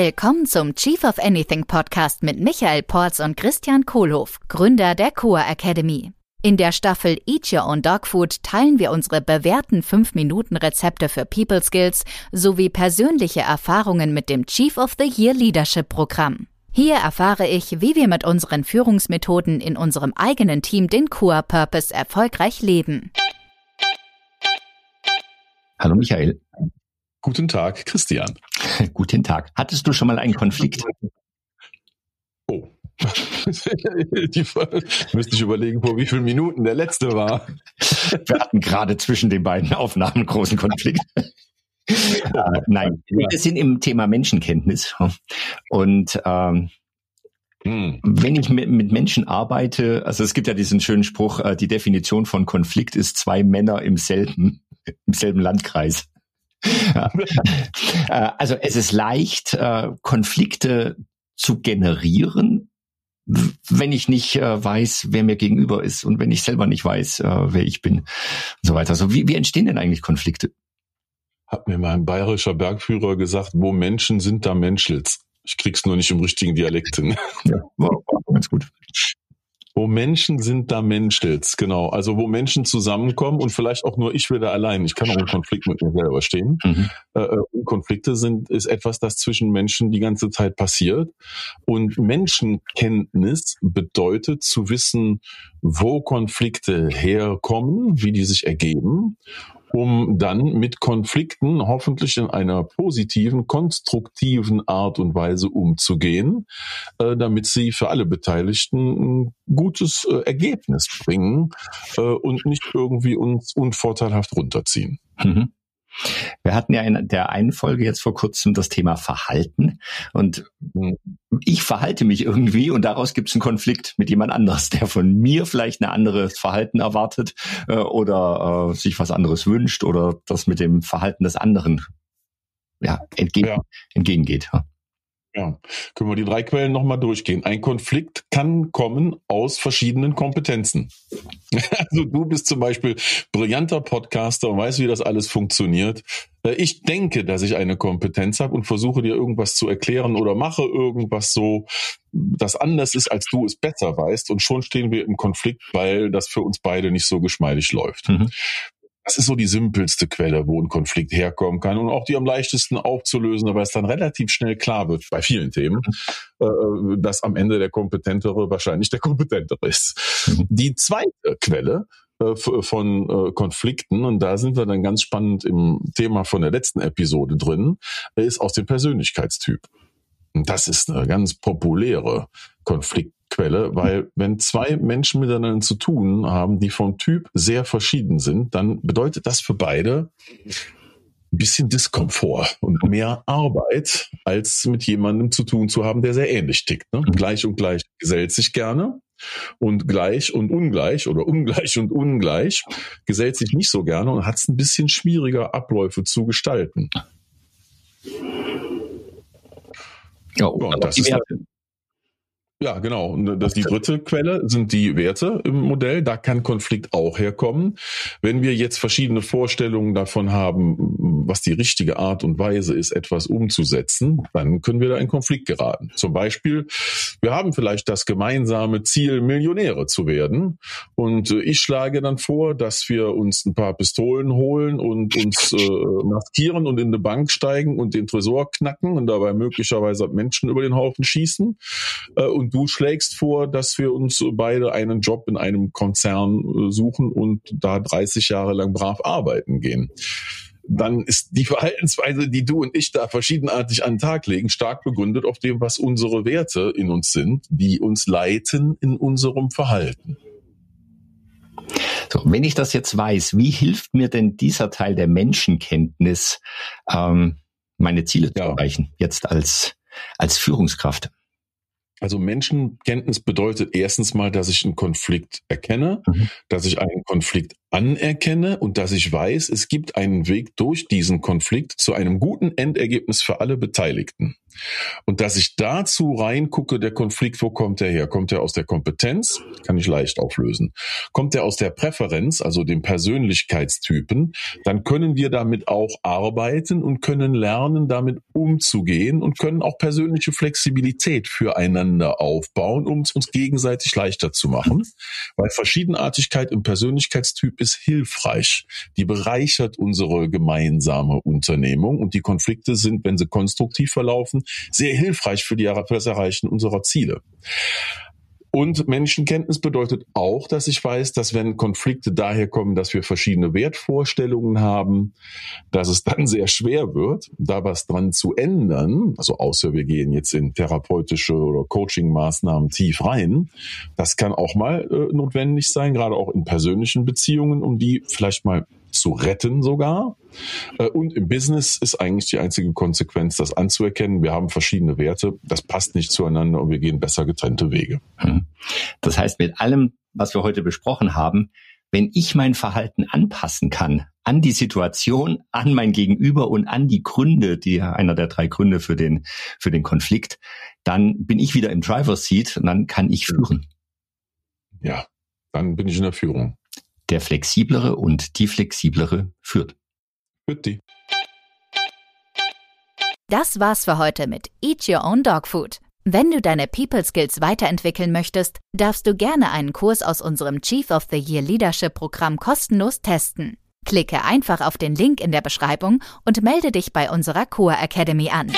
Willkommen zum Chief of Anything Podcast mit Michael Porz und Christian Kohlhoff, Gründer der Coa Academy. In der Staffel Eat Your Own Dog Food teilen wir unsere bewährten 5-Minuten-Rezepte für People Skills sowie persönliche Erfahrungen mit dem Chief of the Year Leadership Programm. Hier erfahre ich, wie wir mit unseren Führungsmethoden in unserem eigenen Team den Coa Purpose erfolgreich leben. Hallo Michael. Guten Tag, Christian. Guten Tag. Hattest du schon mal einen Konflikt? Oh. Die, müsste ich überlegen, vor wie vielen Minuten der letzte war. Wir hatten gerade zwischen den beiden Aufnahmen einen großen Konflikt. äh, nein, wir sind im Thema Menschenkenntnis. Und ähm, hm. Wenn ich mit, mit, Menschen arbeite, also es gibt ja diesen schönen Spruch, äh, die Definition von Konflikt ist zwei Männer im selben, im selben Landkreis. Äh, also es ist leicht, äh, Konflikte zu generieren, wenn ich nicht äh, weiß, wer mir gegenüber ist und wenn ich selber nicht weiß, wer ich bin und so weiter. Also wie, wie entstehen denn eigentlich Konflikte? Hat mir mal ein bayerischer Bergführer gesagt, wo Menschen sind, da Menschels. Ich krieg's nur nicht im richtigen Dialekt hin. Ja, war, war ganz gut. Wo Menschen sind, da menschelt's, genau. Also wo Menschen zusammenkommen und vielleicht auch nur ich wieder allein. Ich kann auch im Konflikt mit mir selber stehen. Mhm. Äh, äh Konflikte sind, ist etwas, das zwischen Menschen die ganze Zeit passiert. Und Menschenkenntnis bedeutet zu wissen, wo Konflikte herkommen, wie die sich ergeben um dann mit Konflikten hoffentlich in einer positiven, konstruktiven Art und Weise umzugehen, äh, damit sie für alle Beteiligten ein gutes äh, Ergebnis bringen äh, und nicht irgendwie uns unvorteilhaft runterziehen. Mhm. Wir hatten ja in der einen Folge jetzt vor kurzem das Thema Verhalten und ich verhalte mich irgendwie und daraus gibt es einen Konflikt mit jemand anders, der von mir vielleicht ein anderes Verhalten erwartet äh, oder äh, sich was anderes wünscht oder das mit dem Verhalten des anderen ja, entgegen, ja. entgegengeht. Ja, können wir die drei Quellen nochmal durchgehen. Ein Konflikt kann kommen aus verschiedenen Kompetenzen. Also du bist zum Beispiel brillanter Podcaster und weißt, wie das alles funktioniert. Äh, ich denke, dass ich eine Kompetenz habe und versuche dir irgendwas zu erklären oder mache irgendwas so, das anders ist, als du es besser weißt. Und schon stehen wir im Konflikt, weil das für uns beide nicht so geschmeidig läuft. Mhm. Das ist so die simpelste Quelle, wo ein Konflikt herkommen kann und auch die am leichtesten aufzulösen, aber es dann relativ schnell klar wird bei vielen Themen, äh, dass am Ende der Kompetentere wahrscheinlich der Kompetentere ist. Mhm. Die zweite Quelle äh, von äh, Konflikten, und da sind wir dann ganz spannend im Thema von der letzten Episode drin, ist aus dem Persönlichkeitstyp. Und das ist eine ganz populäre Konflikt Quelle, weil wenn zwei Menschen miteinander zu tun haben, die vom Typ sehr verschieden sind, dann bedeutet das für beide ein bisschen Diskomfort und mehr Arbeit, als mit jemandem zu tun zu haben, der sehr ähnlich tickt. Ne? Mhm. Gleich und gleich gesellt sich gerne und gleich und ungleich oder ungleich und ungleich gesellt sich nicht so gerne und hat es ein bisschen schwieriger, Abläufe zu gestalten. Ja, und das ist, ja, genau. Das die dritte Quelle sind die Werte im Modell. Da kann Konflikt auch herkommen. Wenn wir jetzt verschiedene Vorstellungen davon haben, was die richtige Art und Weise ist, etwas umzusetzen, dann können wir da in Konflikt geraten. Zum Beispiel, wir haben vielleicht das gemeinsame Ziel, Millionäre zu werden. Und äh, ich schlage dann vor, dass wir uns ein paar Pistolen holen und uns äh, maskieren und in eine Bank steigen und den Tresor knacken und dabei möglicherweise Menschen über den Haufen schießen. Äh, und du schlägst vor, dass wir uns beide einen Job in einem Konzern äh, suchen und da 30 Jahre lang brav arbeiten gehen dann ist die Verhaltensweise, die du und ich da verschiedenartig an den Tag legen, stark begründet auf dem, was unsere Werte in uns sind, die uns leiten in unserem Verhalten. So, wenn ich das jetzt weiß, wie hilft mir denn dieser Teil der Menschenkenntnis, ähm, meine Ziele ja. zu erreichen, jetzt als, als Führungskraft? Also Menschenkenntnis bedeutet erstens mal, dass ich einen Konflikt erkenne, mhm. dass ich einen Konflikt anerkenne und dass ich weiß, es gibt einen Weg durch diesen Konflikt zu einem guten Endergebnis für alle Beteiligten. Und dass ich dazu reingucke, der Konflikt, wo kommt der her? Kommt der aus der Kompetenz? Kann ich leicht auflösen. Kommt der aus der Präferenz, also dem Persönlichkeitstypen? Dann können wir damit auch arbeiten und können lernen, damit umzugehen und können auch persönliche Flexibilität füreinander aufbauen, um es uns gegenseitig leichter zu machen. Weil Verschiedenartigkeit im Persönlichkeitstyp ist hilfreich. Die bereichert unsere gemeinsame Unternehmung und die Konflikte sind, wenn sie konstruktiv verlaufen, sehr hilfreich für, die, das Erreichen unserer Ziele. Und Menschenkenntnis bedeutet auch, dass ich weiß, dass wenn Konflikte daher kommen, dass wir verschiedene Wertvorstellungen haben, dass es dann sehr schwer wird, da was dran zu ändern. Also außer wir gehen jetzt in therapeutische oder Coaching-Maßnahmen tief rein. Das kann auch mal äh, notwendig sein, gerade auch in persönlichen Beziehungen, um die vielleicht mal zu retten sogar. Äh, und im Business ist eigentlich die einzige Konsequenz, das anzuerkennen. Wir haben verschiedene Werte, das passt nicht zueinander und wir gehen besser getrennte Wege. Hm. Das heißt, mit allem, was wir heute besprochen haben, wenn ich mein Verhalten anpassen kann an die Situation, an mein Gegenüber und an die Gründe, die einer der drei Gründe für den, für den Konflikt, dann bin ich wieder im Driver's Seat und dann kann ich führen. Ja, dann bin ich in der Führung. Der flexiblere und die flexiblere führt. Führt die. Das war's für heute mit Eat Your Own Dog Food. Wenn du deine People Skills weiterentwickeln möchtest, darfst du gerne einen Kurs aus unserem Chief of the Year Leadership Programm kostenlos testen. Klicke einfach auf den Link in der Beschreibung und melde dich bei unserer Core Academy an.